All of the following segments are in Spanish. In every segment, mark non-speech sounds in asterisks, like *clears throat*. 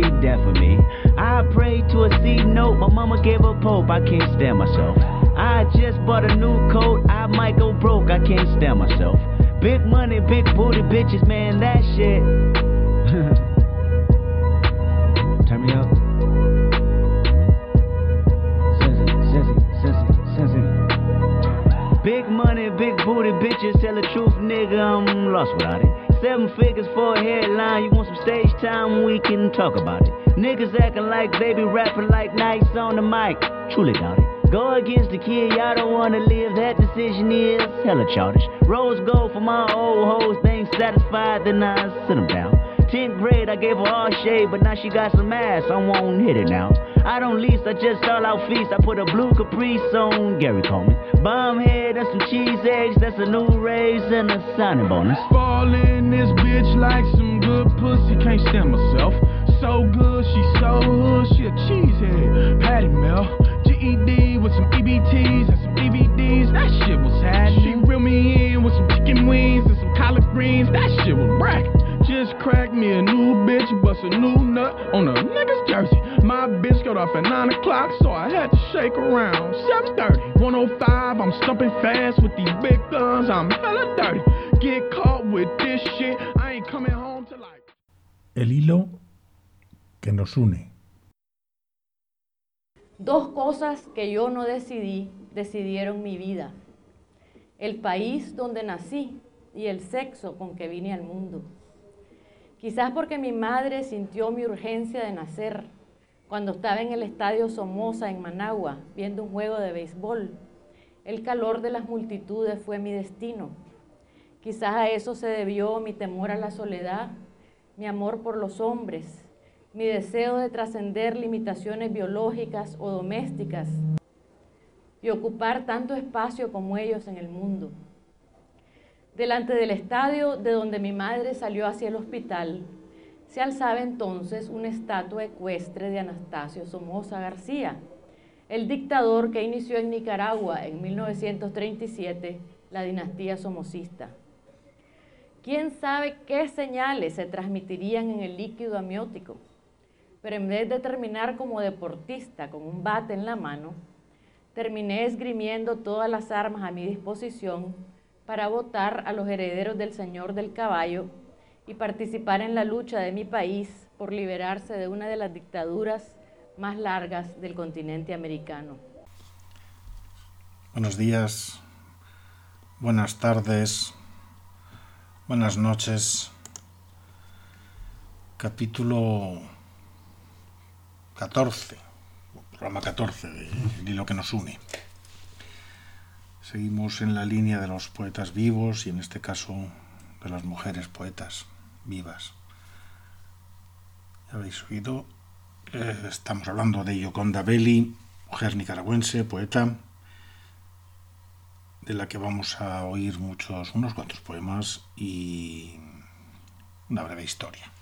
be death for me. I pray to a C note, my mama gave up hope. I can't stand myself. Mic. Truly doubt it. Go against the kid, y'all don't wanna live. That decision is hella childish. Rose gold for my old hoes, they ain't satisfied, then I sit them down. 10th grade, I gave her all shade, but now she got some ass, I won't hit it now. I don't lease, I just stall out feast. I put a blue caprice on Gary Coleman. Bomb head and some cheese eggs, that's a new raise and a signing bonus. Fall in this bitch like some good pussy, can't stand myself. So good, she so hood, she a cheesehead. Patty Mel, GED with some EBTs and some DVDs, that shit was happening. She reeled me in with some chicken wings and some collard greens, that shit was bracket. Just cracked me a new bitch, bust a new nut on a nigga's jersey. My bitch got off at 9 o'clock, so I had to shake around. 7.30, 105, I'm stumping fast with these big guns, I'm hella dirty. Get caught with this shit, I ain't coming home till like... El hilo que nos une. Dos cosas que yo no decidí, decidieron mi vida. El país donde nací y el sexo con que vine al mundo. Quizás porque mi madre sintió mi urgencia de nacer cuando estaba en el estadio Somoza en Managua viendo un juego de béisbol. El calor de las multitudes fue mi destino. Quizás a eso se debió mi temor a la soledad, mi amor por los hombres, mi deseo de trascender limitaciones biológicas o domésticas y ocupar tanto espacio como ellos en el mundo. Delante del estadio de donde mi madre salió hacia el hospital, se alzaba entonces una estatua ecuestre de Anastasio Somoza García, el dictador que inició en Nicaragua en 1937 la dinastía somocista. ¿Quién sabe qué señales se transmitirían en el líquido amniótico? Pero en vez de terminar como deportista con un bate en la mano, terminé esgrimiendo todas las armas a mi disposición para votar a los herederos del Señor del Caballo y participar en la lucha de mi país por liberarse de una de las dictaduras más largas del continente americano. Buenos días, buenas tardes, buenas noches. Capítulo 14, programa 14 de lo que nos une. Seguimos en la línea de los poetas vivos y en este caso de las mujeres poetas vivas. Ya habéis oído, eh, estamos hablando de Yoconda Belli, mujer nicaragüense, poeta, de la que vamos a oír muchos, unos cuantos poemas y una breve historia.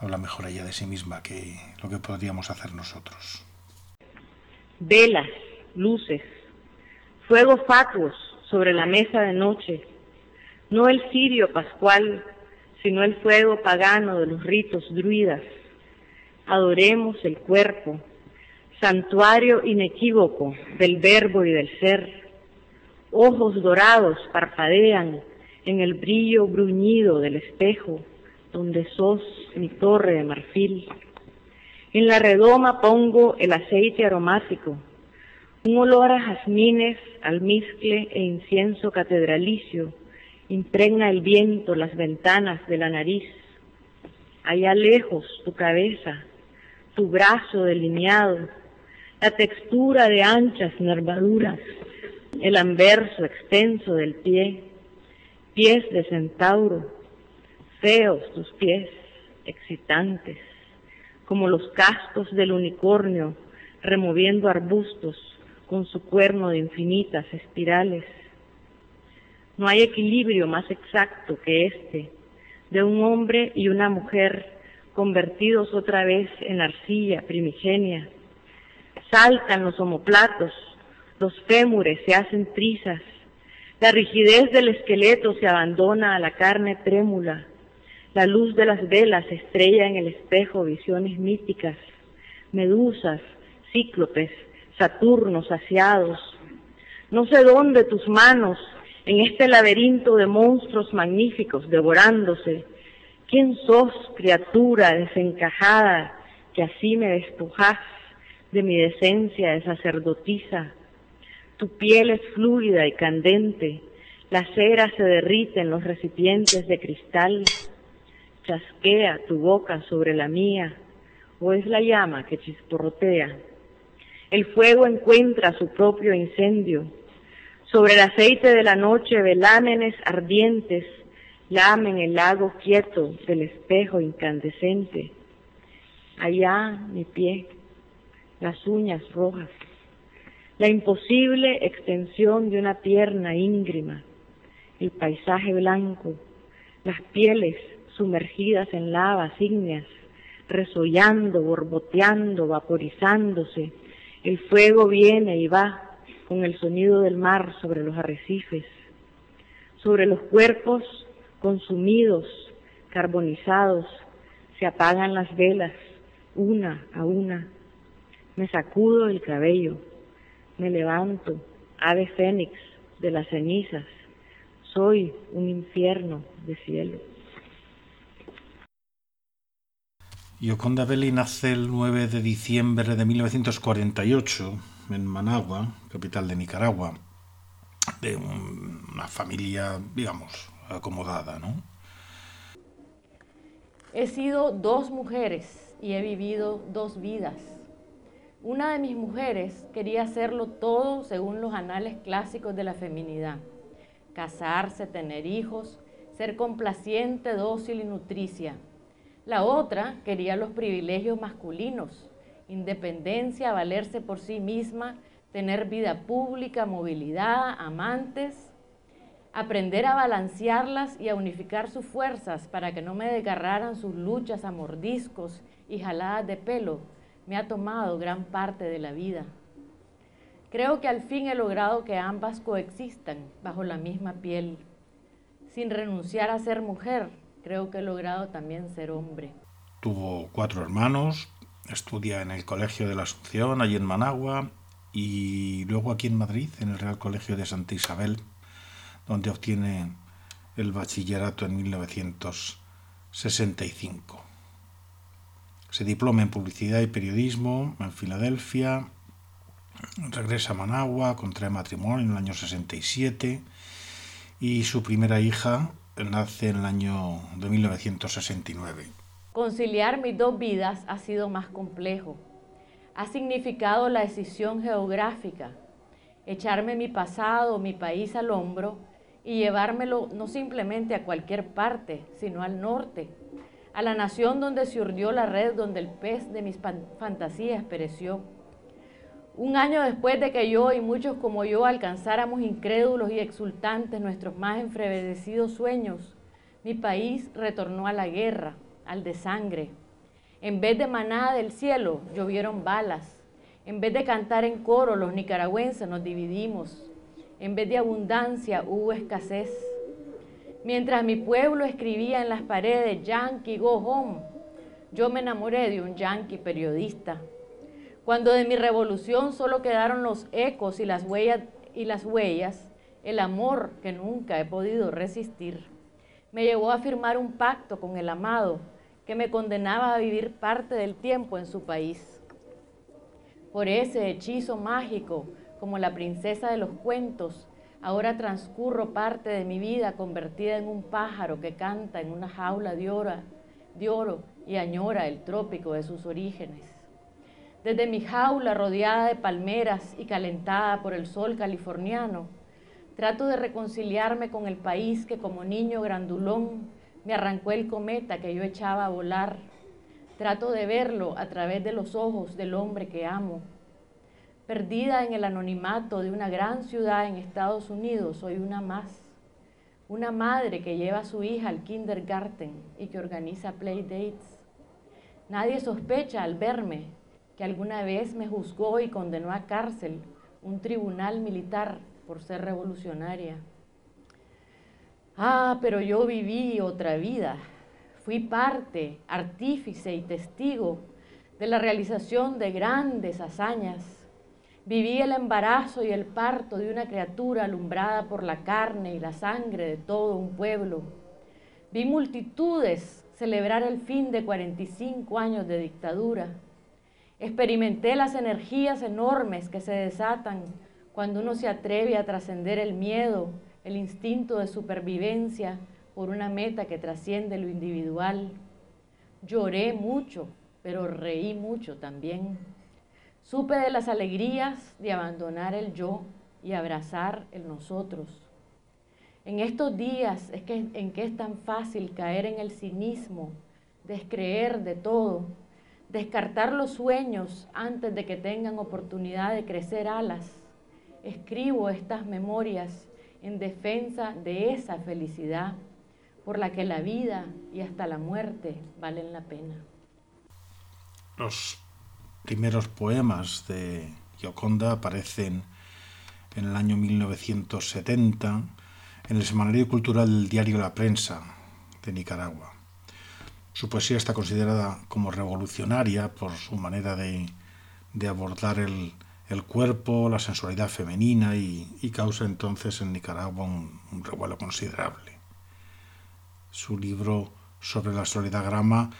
Habla mejor ella de sí misma que lo que podríamos hacer nosotros. Velas, luces, fuegos fatuos sobre la mesa de noche, no el cirio pascual, sino el fuego pagano de los ritos druidas. Adoremos el cuerpo, santuario inequívoco del verbo y del ser. Ojos dorados parpadean en el brillo bruñido del espejo, donde sos mi torre de marfil. En la redoma pongo el aceite aromático, un olor a jazmines, almizcle e incienso catedralicio impregna el viento las ventanas de la nariz. Allá lejos tu cabeza, tu brazo delineado, la textura de anchas nervaduras, el anverso extenso del pie, pies de centauro, feos tus pies, excitantes, como los cascos del unicornio removiendo arbustos con su cuerno de infinitas espirales. No hay equilibrio más exacto que este, de un hombre y una mujer convertidos otra vez en arcilla primigenia. Saltan los omoplatos, los fémures se hacen trizas, La rigidez del esqueleto se abandona a la carne trémula. La luz de las velas estrella en el espejo visiones míticas, medusas, cíclopes, saturnos saciados. No sé dónde tus manos, en este laberinto de monstruos magníficos devorándose. ¿Quién sos, criatura desencajada, que así me despojas de mi decencia de sacerdotisa? Tu piel es fluida y candente, la cera se derrite en los recipientes de cristal, chasquea tu boca sobre la mía, o es la llama que chisporrotea. El fuego encuentra su propio incendio. Sobre el aceite de la noche velámenes ardientes lamen el lago quieto del espejo incandescente. Allá mi pie, las uñas rojas, la imposible extensión de una pierna íngrima, el paisaje blanco, las pieles sumergidas en lavas ígneas, resollando, borboteando, vaporizándose. El fuego viene y va con el sonido del mar sobre los arrecifes, sobre los cuerpos consumidos, carbonizados, se apagan las velas, una a una. Me sacudo el cabello, me levanto, ave fénix de las cenizas. Soy un infierno de cielo. Yoconda Belli nace el 9 de diciembre de 1948 en Managua, capital de Nicaragua, de una familia, digamos, acomodada, ¿no? He sido dos mujeres y he vivido dos vidas. Una de mis mujeres quería hacerlo todo según los anales clásicos de la feminidad. Casarse, tener hijos, ser complaciente, dócil y nutricia la otra quería los privilegios masculinos, independencia, valerse por sí misma, tener vida pública, movilidad, amantes, aprender a balancearlas y a unificar sus fuerzas para que no me desgarraran sus luchas a mordiscos y jaladas de pelo, me ha tomado gran parte de la vida. Creo que al fin he logrado que ambas coexistan bajo la misma piel, sin renunciar a ser mujer, creo que he logrado también ser hombre. Tuvo cuatro hermanos, estudia en el Colegio de la Asunción, allí en Managua, y luego aquí en Madrid, en el Real Colegio de Santa Isabel, donde obtiene el bachillerato en 1965. Se diploma en publicidad y periodismo en Filadelfia, regresa a Managua, contrae matrimonio en el año 67 y su primera hija nace en el año de 1969. Conciliar mis dos vidas ha sido más complejo. Ha significado la decisión geográfica, echarme mi pasado, mi país al hombro y llevármelo no simplemente a cualquier parte, sino al norte, a la nación donde se urdió la red, donde el pez de mis fantasías pereció un año después de que yo y muchos como yo alcanzáramos incrédulos y exultantes nuestros más enfrevecidos sueños, mi país retornó a la guerra, al de sangre. En vez de manada del cielo, llovieron balas. En vez de cantar en coro, los nicaragüenses nos dividimos. En vez de abundancia, hubo escasez. Mientras mi pueblo escribía en las paredes, Yankee, go home, yo me enamoré de un yankee periodista cuando de mi revolución solo quedaron los ecos y las huellas, el amor que nunca he podido resistir, me llevó a firmar un pacto con el amado que me condenaba a vivir parte del tiempo en su país. Por ese hechizo mágico, como la princesa de los cuentos, ahora transcurro parte de mi vida convertida en un pájaro que canta en una jaula de oro y añora el trópico de sus orígenes. Desde mi jaula rodeada de palmeras y calentada por el sol californiano, trato de reconciliarme con el país que como niño grandulón me arrancó el cometa que yo echaba a volar. Trato de verlo a través de los ojos del hombre que amo. Perdida en el anonimato de una gran ciudad en Estados Unidos, soy una más. Una madre que lleva a su hija al kindergarten y que organiza playdates. Nadie sospecha al verme que alguna vez me juzgó y condenó a cárcel un tribunal militar por ser revolucionaria. Ah, pero yo viví otra vida. Fui parte, artífice y testigo de la realización de grandes hazañas. Viví el embarazo y el parto de una criatura alumbrada por la carne y la sangre de todo un pueblo. Vi multitudes celebrar el fin de 45 años de dictadura. Experimenté las energías enormes que se desatan cuando uno se atreve a trascender el miedo, el instinto de supervivencia por una meta que trasciende lo individual. Lloré mucho, pero reí mucho también. Supe de las alegrías de abandonar el yo y abrazar el nosotros. En estos días es que, en que es tan fácil caer en el cinismo, descreer de todo, descartar los sueños antes de que tengan oportunidad de crecer alas. Escribo estas memorias en defensa de esa felicidad por la que la vida y hasta la muerte valen la pena. Los primeros poemas de Gioconda aparecen en el año 1970 en el Semanario Cultural del diario La Prensa de Nicaragua. Su poesía está considerada como revolucionaria por su manera de, abordar el, cuerpo, la sensualidad femenina y, causa entonces en Nicaragua un, revuelo considerable. Su libro sobre la soledad grama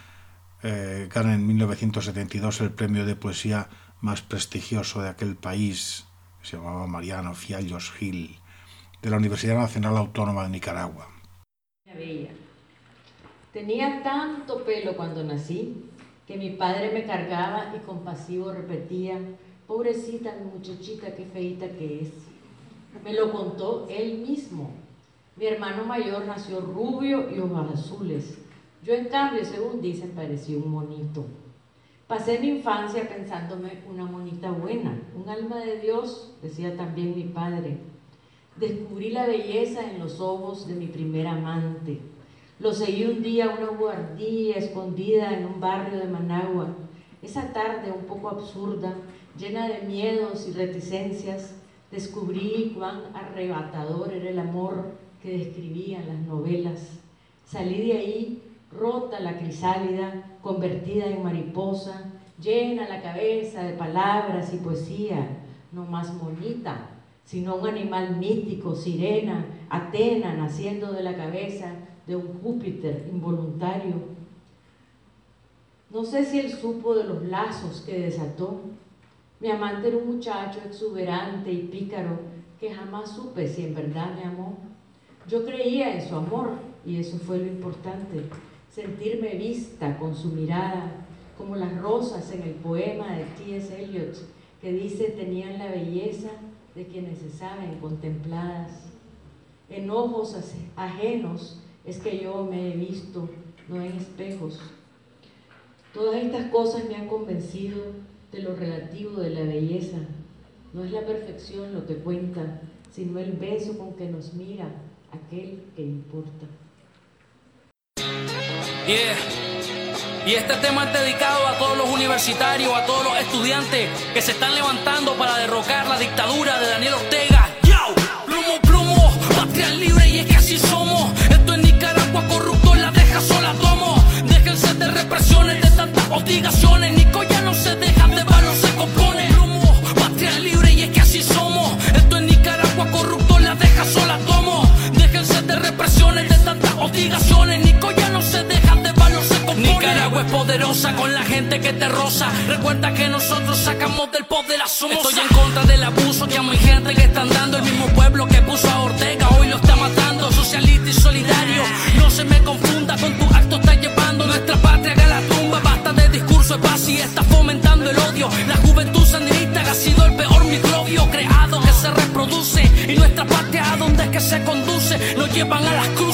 eh, gana en 1972 el premio de poesía más prestigioso de aquel país, se llamaba Mariano Fiallos Gil de la Universidad Nacional Autónoma de Nicaragua. Tenía tanto pelo cuando nací que mi padre me cargaba y compasivo repetía, pobrecita muchachita, qué feita que es. Me lo contó él mismo. Mi hermano mayor nació rubio y ojos azules. Yo en cambio, según dicen, parecía un monito. Pasé mi infancia pensándome una monita buena, un alma de Dios, decía también mi padre. Descubrí la belleza en los ojos de mi primer amante. Lo seguí un día a una guardilla escondida en un barrio de Managua. Esa tarde un poco absurda, llena de miedos y reticencias, descubrí cuán arrebatador era el amor que describían las novelas. Salí de ahí rota la crisálida, convertida en mariposa, llena la cabeza de palabras y poesía, no más bonita, sino un animal mítico, sirena, Atena, naciendo de la cabeza de un Júpiter involuntario. No sé si él supo de los lazos que desató. Mi amante era un muchacho exuberante y pícaro que jamás supe si en verdad me amó. Yo creía en su amor y eso fue lo importante, sentirme vista con su mirada, como las rosas en el poema de T.S. Eliot que dice tenían la belleza de quienes se saben contempladas. En ojos ajenos es que yo me he visto, no en espejos. Todas estas cosas me han convencido de lo relativo de la belleza. No es la perfección lo que cuenta, sino el beso con que nos mira aquel que importa. Y este tema es dedicado a todos los universitarios, a todos los estudiantes que se están levantando para derrocar la dictadura de Daniel Ortega. ¡Yo! Plomo, plomo, patria libre obligaciones. Nico ya no se deja de valor, se compone. Nicaragua es poderosa con la gente que te roza. Recuerda que nosotros sacamos del poder a somos. Estoy en contra del abuso que a mi gente que están dando. El mismo pueblo que puso a Ortega hoy lo está matando. Socialista y solidario. No se me confunda con tu acto, está llevando nuestra patria a la tumba. Basta de discurso de paz y está fomentando el odio. La juventud sandinista ha sido el peor microbio creado que se reproduce. Y nuestra patria a donde es que se conduce, nos llevan a las cruces.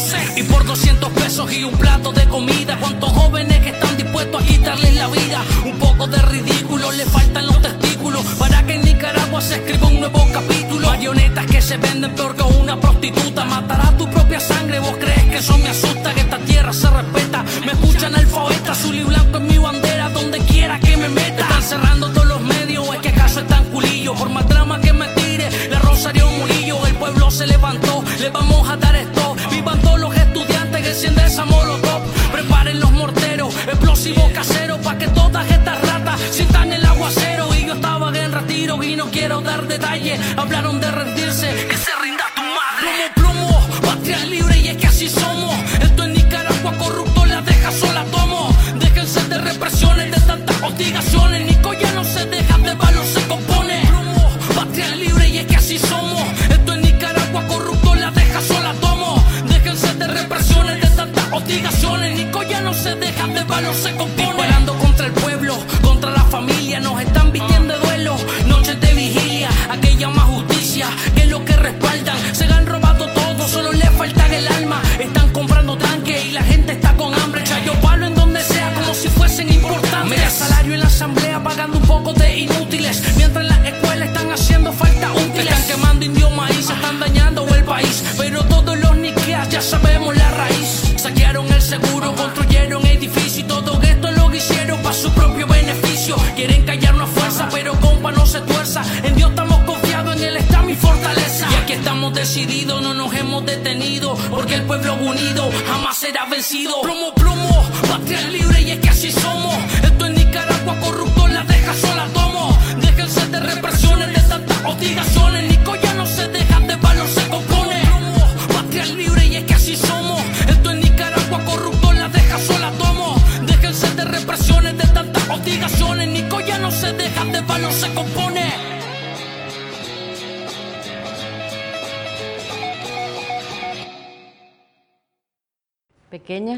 Y por 200 pesos y un plato de comida, ¿cuántos jóvenes que están dispuestos a quitarles la vida? Un poco de ridículo, le faltan los testículos para que en Nicaragua se escriba un nuevo capítulo. Marionetas que se venden peor que una prostituta, matará tu propia sangre. ¿Vos crees que eso me asusta? Que esta tierra se respeta. Me escuchan alfabeta, azul y blanco en mi bandera, donde quiera que me meta. Están cerrando todos los medios, es que acaso están culillos. Por más drama que me tire, la Rosario Murillo, el pueblo se levantó, enciende esa molotov. Preparen los morteros, explosivos caseros, pa' que todas estas ratas sientan el aguacero. Y yo estaba en retiro y no quiero dar detalles. Hablaron de retiro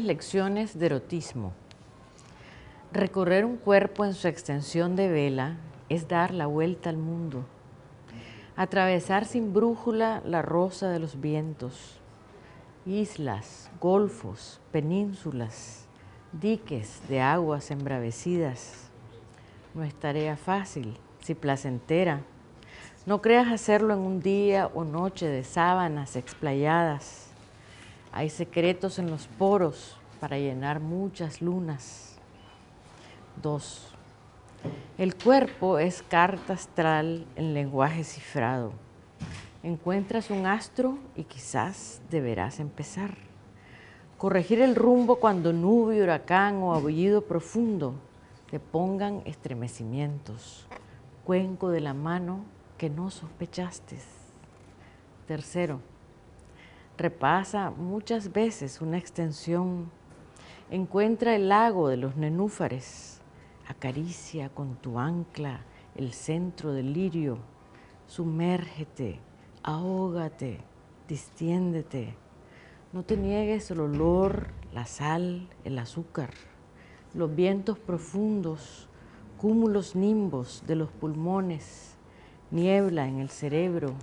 lecciones de erotismo. Recorrer un cuerpo en su extensión de vela es dar la vuelta al mundo. Atravesar sin brújula la rosa de los vientos. Islas, golfos, penínsulas, diques de aguas embravecidas. No es tarea fácil, si placentera. No creas hacerlo en un día o noche de sábanas explayadas. Hay secretos en los poros para llenar muchas lunas. 2. El cuerpo es carta astral en lenguaje cifrado. Encuentras un astro y quizás deberás empezar. Corregir el rumbo cuando nube, huracán o aullido profundo te pongan estremecimientos. Cuenco de la mano que no sospechaste. Tercero, repasa muchas veces una extensión, encuentra el lago de los nenúfares, acaricia con tu ancla el centro del lirio, sumérgete, ahógate, distiéndete. No te niegues el olor, la sal, el azúcar, los vientos profundos, cúmulos nimbos de los pulmones, niebla en el cerebro,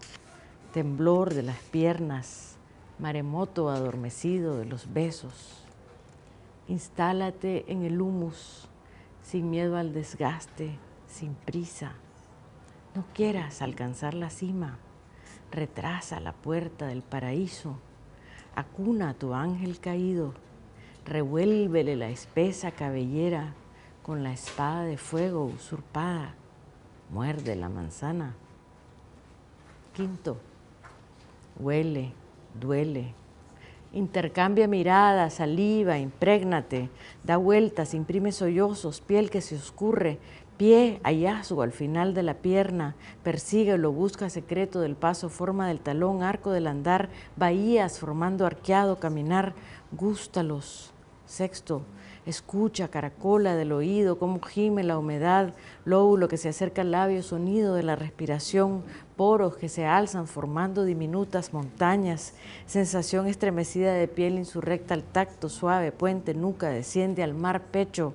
temblor de las piernas, maremoto adormecido de los besos. Instálate en el humus, sin miedo al desgaste, sin prisa. No quieras alcanzar la cima, retrasa la puerta del paraíso, acuna a tu ángel caído, revuélvele la espesa cabellera con la espada de fuego usurpada, muerde la manzana. Quinto, huele, duele. Intercambia miradas, saliva, imprégnate, da vueltas, imprime sollozos, piel que se oscurre, pie, hallazgo al final de la pierna, persíguelo, busca secreto del paso, forma del talón, arco del andar, bahías formando arqueado caminar, gústalos. Sexto, escucha, caracola del oído, cómo gime la humedad, lóbulo que se acerca al labio, sonido de la respiración, poros que se alzan formando diminutas montañas, sensación estremecida de piel insurrecta al tacto, suave, puente, nuca, desciende al mar, pecho,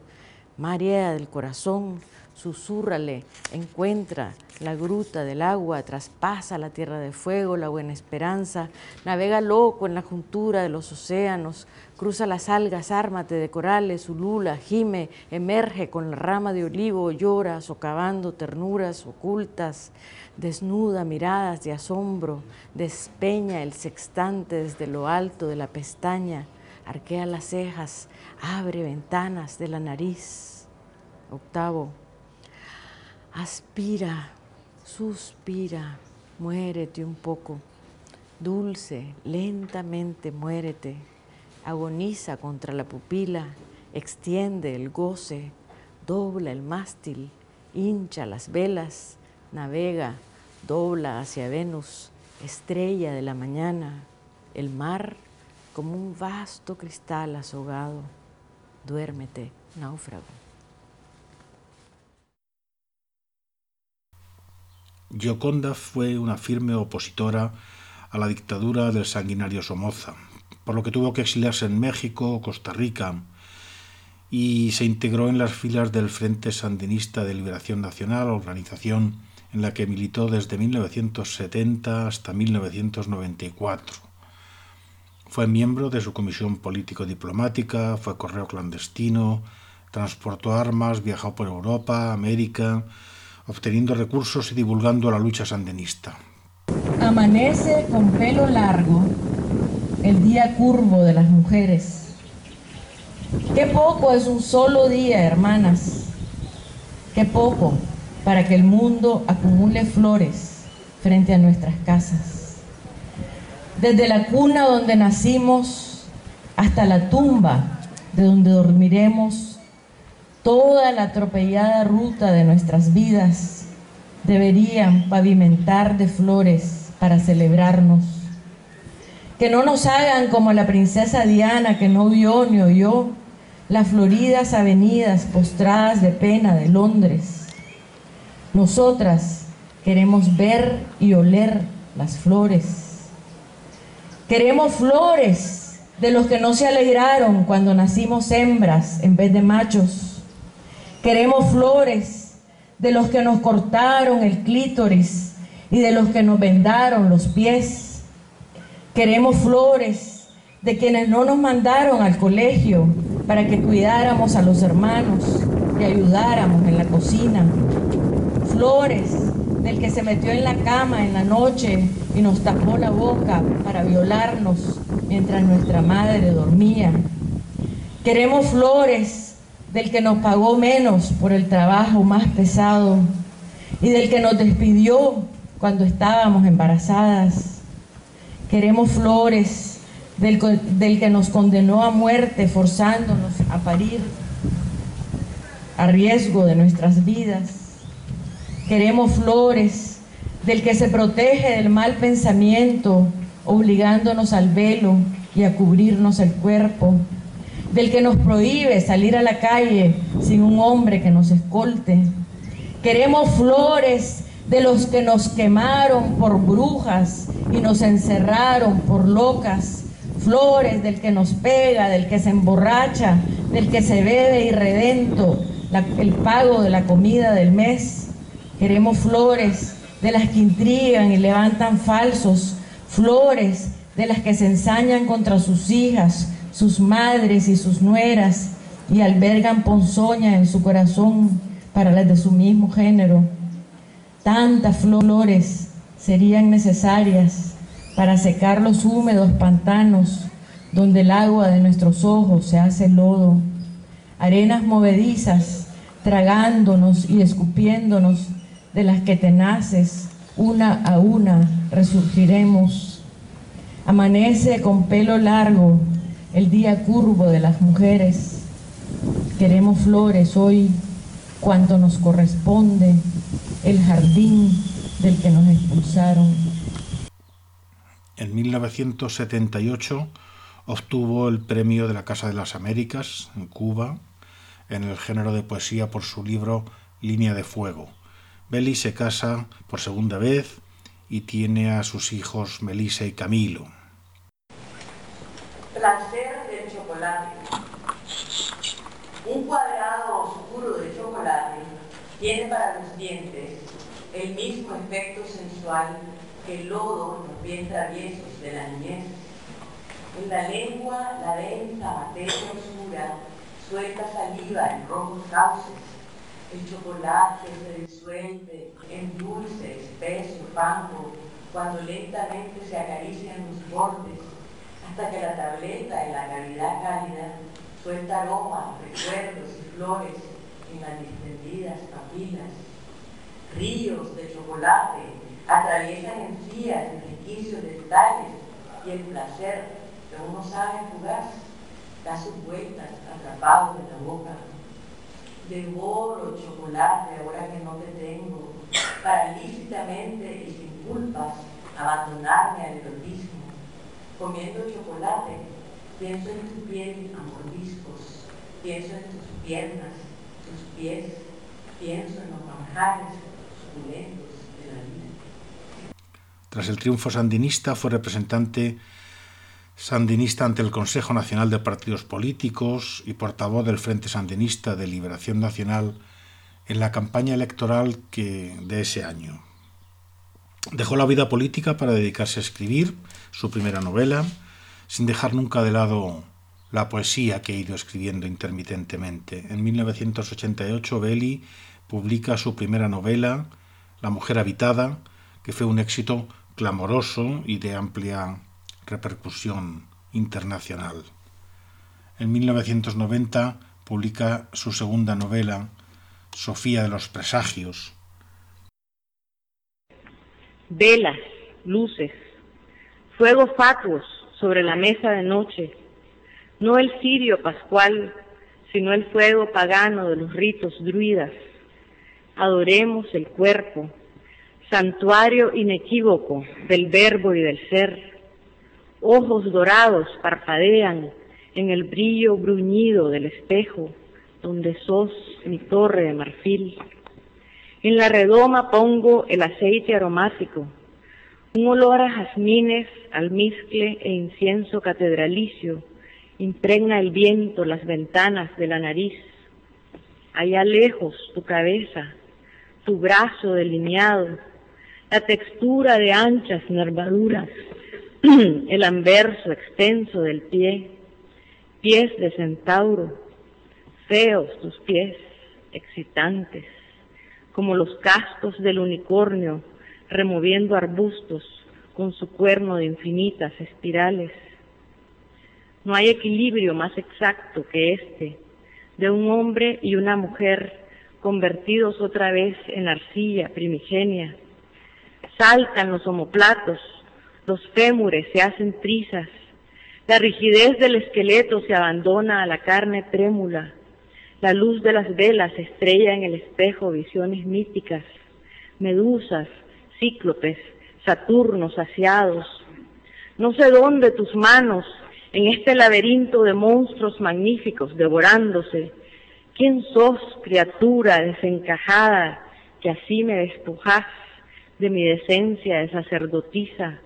marea del corazón, susúrrale, encuentra la gruta del agua, traspasa la tierra de fuego, la buena esperanza, navega loco en la juntura de los océanos, cruza las algas, ármate de corales, ulula, gime, emerge con la rama de olivo, llora, socavando ternuras ocultas, desnuda miradas de asombro, despeña el sextante desde lo alto de la pestaña, arquea las cejas, abre ventanas de la nariz. Octavo, aspira, suspira, muérete un poco, dulce, lentamente muérete, agoniza contra la pupila, extiende el goce, dobla el mástil, hincha las velas, navega, dobla hacia Venus, estrella de la mañana, el mar como un vasto cristal azogado. Duérmete, náufrago. Gioconda fue una firme opositora a la dictadura del sanguinario Somoza, por lo que tuvo que exiliarse en México, Costa Rica, y se integró en las filas del Frente Sandinista de Liberación Nacional, organización en la que militó desde 1970 hasta 1994. Fue miembro de su comisión político-diplomática, fue correo clandestino, transportó armas, viajó por Europa, América, obteniendo recursos y divulgando la lucha sandinista. Amanece con pelo largo el día curvo de las mujeres. Qué poco es un solo día, hermanas. Qué poco para que el mundo acumule flores frente a nuestras casas. Desde la cuna donde nacimos hasta la tumba de donde dormiremos, toda la atropellada ruta de nuestras vidas deberían pavimentar de flores para celebrarnos. Que no nos hagan como la princesa Diana que no vio ni oyó las floridas avenidas postradas de pena de Londres nosotras queremos ver y oler las flores. Queremos flores de los que no se alegraron cuando nacimos hembras en vez de machos. Queremos flores de los que nos cortaron el clítoris y de los que nos vendaron los pies. Queremos flores de quienes no nos mandaron al colegio para que cuidáramos a los hermanos y ayudáramos en la cocina flores del que se metió en la cama en la noche y nos tapó la boca para violarnos mientras nuestra madre dormía. Queremos flores del que nos pagó menos por el trabajo más pesado y del que nos despidió cuando estábamos embarazadas. Queremos flores del, del que nos condenó a muerte forzándonos a parir a riesgo de nuestras vidas Queremos flores del que se protege del mal pensamiento, obligándonos al velo y a cubrirnos el cuerpo, del que nos prohíbe salir a la calle sin un hombre que nos escolte. Queremos flores de los que nos quemaron por brujas y nos encerraron por locas, flores del que nos pega, del que se emborracha, del que se bebe irredento el pago de la comida del mes. Queremos flores de las que intrigan y levantan falsos, flores de las que se ensañan contra sus hijas, sus madres y sus nueras y albergan ponzoña en su corazón para las de su mismo género. Tantas flores serían necesarias para secar los húmedos pantanos donde el agua de nuestros ojos se hace lodo, arenas movedizas tragándonos y escupiéndonos de las que tenaces, una a una resurgiremos. Amanece con pelo largo el día curvo de las mujeres. Queremos flores hoy, cuanto nos corresponde, el jardín del que nos expulsaron. En 1978 obtuvo el premio de la Casa de las Américas en Cuba en el género de poesía por su libro Línea de Fuego Beli se casa por segunda vez y tiene a sus hijos Melissa y Camilo. Placer del chocolate. Un cuadrado oscuro de chocolate tiene para los dientes el mismo efecto sensual que el lodo en los pies traviesos de la niñez. En la lengua, la densa materia oscura suelta saliva en rojos cauces el chocolate se disuelve en dulce, espeso, panco, cuando lentamente se acarician los bordes, hasta que la tableta en la cavidad cálida suelta aromas, recuerdos y flores en las distendidas papilas. Ríos de chocolate atraviesan encías en resquicios de detalles y el placer que uno sabe jugar da sus vueltas atrapado en la boca devoro chocolate ahora que no te tengo, para lícitamente y sin culpas abandonarme al erotismo. Comiendo chocolate, pienso en tu piel a mordiscos, pienso en tus piernas, tus pies, pienso en los manjares suculentos de la vida. Tras el triunfo sandinista fue representante sandinista ante el Consejo Nacional de Partidos Políticos y portavoz del Frente Sandinista de Liberación Nacional en la campaña electoral que, de ese año. Dejó la vida política para dedicarse a escribir su primera novela, sin dejar nunca de lado la poesía que ha ido escribiendo intermitentemente. En 1988 Belli publica su primera novela, La mujer habitada, que fue un éxito clamoroso y de amplia repercusión internacional. En 1990 publica su segunda novela, Sofía de los Presagios. Velas, luces, fuegos fatuos sobre la mesa de noche, no el cirio pascual, sino el fuego pagano de los ritos druidas. Adoremos el cuerpo, santuario inequívoco del verbo y del ser ojos dorados parpadean en el brillo bruñido del espejo, donde sos mi torre de marfil. En la redoma pongo el aceite aromático, un olor a jazmines, almizcle e incienso catedralicio, impregna el viento las ventanas de la nariz. Allá lejos tu cabeza, tu brazo delineado, la textura de anchas nervaduras *clears throat* el anverso extenso del pie, pies de centauro, feos tus pies, excitantes, como los cascos del unicornio removiendo arbustos con su cuerno de infinitas espirales. No hay equilibrio más exacto que este, de un hombre y una mujer convertidos otra vez en arcilla primigenia. Saltan los omoplatos, los fémures se hacen trizas, la rigidez del esqueleto se abandona a la carne trémula, la luz de las velas estrella en el espejo visiones míticas, medusas, cíclopes, saturnos saciados. No sé dónde tus manos, en este laberinto de monstruos magníficos devorándose, ¿quién sos, criatura desencajada, que así me despojas de mi decencia de sacerdotisa?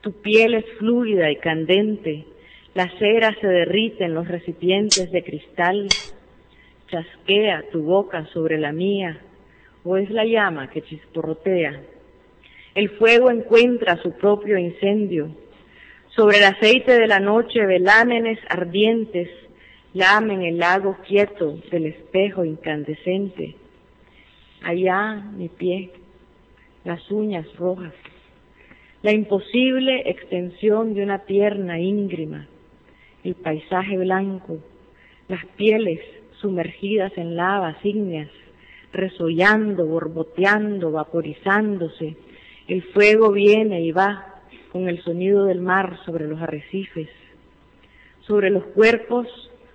Tu piel es fluida y candente, la cera se derrite en los recipientes de cristal, chasquea tu boca sobre la mía, o es la llama que chisporrotea. El fuego encuentra su propio incendio. Sobre el aceite de la noche velámenes ardientes lamen el lago quieto del espejo incandescente. Allá mi pie, las uñas rojas la imposible extensión de una pierna íngrima, el paisaje blanco, las pieles sumergidas en lavas ígneas, resollando, borboteando, vaporizándose, el fuego viene y va con el sonido del mar sobre los arrecifes, sobre los cuerpos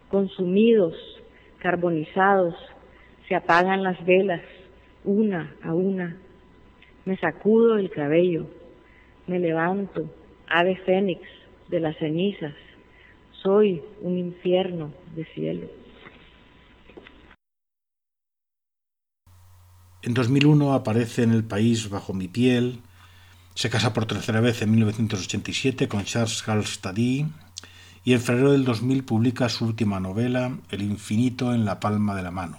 consumidos, carbonizados, se apagan las velas, una a una, me sacudo el cabello, me levanto, ave fénix de las cenizas, soy un infierno de cielo. En 2001 aparece en El País bajo mi piel, se casa por tercera vez en 1987 con Charles Halstadi y en febrero del 2000 publica su última novela, El infinito en la palma de la mano,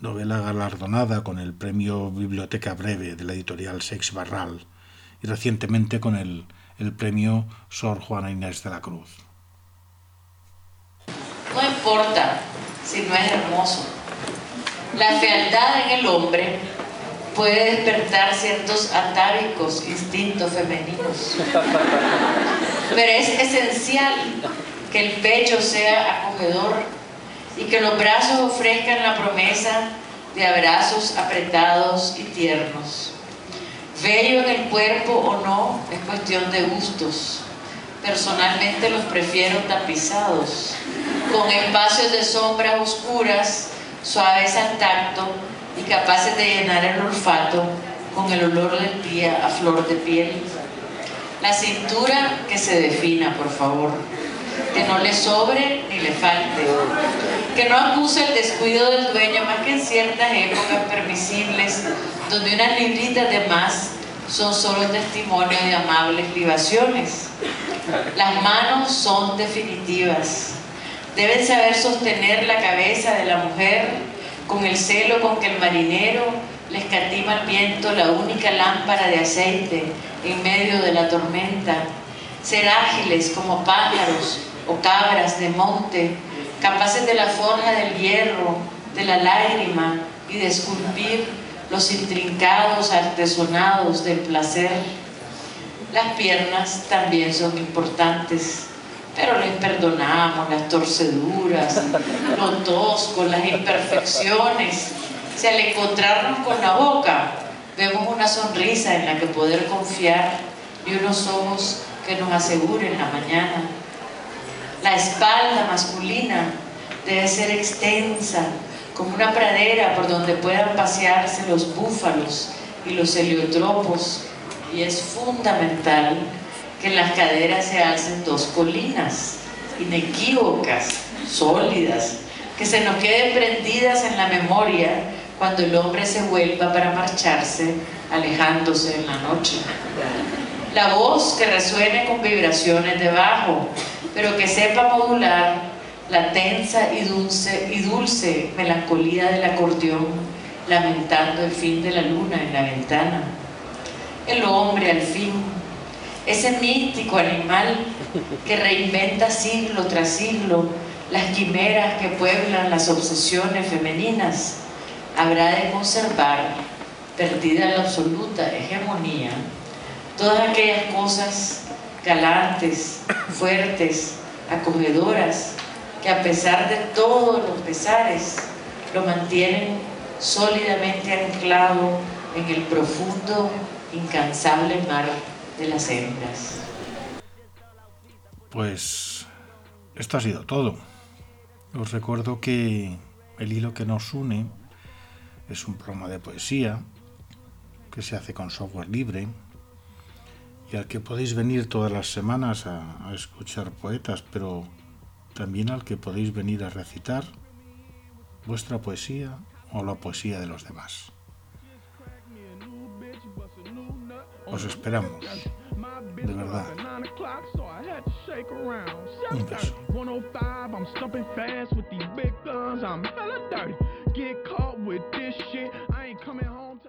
novela galardonada con el premio Biblioteca Breve de la editorial Sex Barral y recientemente con el, el premio Sor Juana Inés de la Cruz. No importa si no es hermoso. La fealdad en el hombre puede despertar ciertos atávicos instintos femeninos. Pero es esencial que el pecho sea acogedor y que los brazos ofrezcan la promesa de abrazos apretados y tiernos. Bello en el cuerpo o no es cuestión de gustos. Personalmente los prefiero tapizados, con espacios de sombras oscuras, suaves al tacto y capaces de llenar el olfato con el olor del pie a flor de piel. La cintura que se defina, por favor. Que no le sobre ni le falte. Que no acuse el descuido del dueño más que en ciertas épocas permisibles donde unas libritas de más son solo testimonio de amables libaciones. Las manos son definitivas. Deben saber sostener la cabeza de la mujer con el celo con que el marinero le escatima al viento la única lámpara de aceite en medio de la tormenta. Ser ágiles como pájaros o cabras de monte, capaces de la forja del hierro, de la lágrima y de esculpir los intrincados artesonados del placer. Las piernas también son importantes, pero les perdonamos las torceduras, lo tosco, las imperfecciones. Si al encontrarnos con la boca vemos una sonrisa en la que poder confiar y unos ojos que nos aseguren la mañana. La espalda masculina debe ser extensa, como una pradera por donde puedan pasearse los búfalos y los heliotropos, y es fundamental que en las caderas se alcen dos colinas, inequívocas, sólidas, que se nos queden prendidas en la memoria cuando el hombre se vuelva para marcharse, alejándose en la noche. La voz que resuene con vibraciones de bajo, pero que sepa modular la tensa y dulce, y dulce melancolía del acordeón, lamentando el fin de la luna en la ventana. El hombre, al fin, ese místico animal que reinventa siglo tras siglo las quimeras que pueblan las obsesiones femeninas, habrá de conservar, perdida la absoluta hegemonía, todas aquellas cosas galantes, fuertes, acogedoras, que a pesar de todos los pesares, lo mantienen sólidamente anclado en el profundo, incansable mar de las hembras. Pues esto ha sido todo. Os recuerdo que el hilo que nos une es un programa de poesía que se hace con software libre y al que podéis venir todas las semanas a, a escuchar poetas, pero también al que podéis venir a recitar vuestra poesía o la poesía de los demás. Os esperamos, de verdad. Un beso. 105, I'm stumping fast with these big guns. I'm hella dirty. Get caught with this shit. I ain't coming home.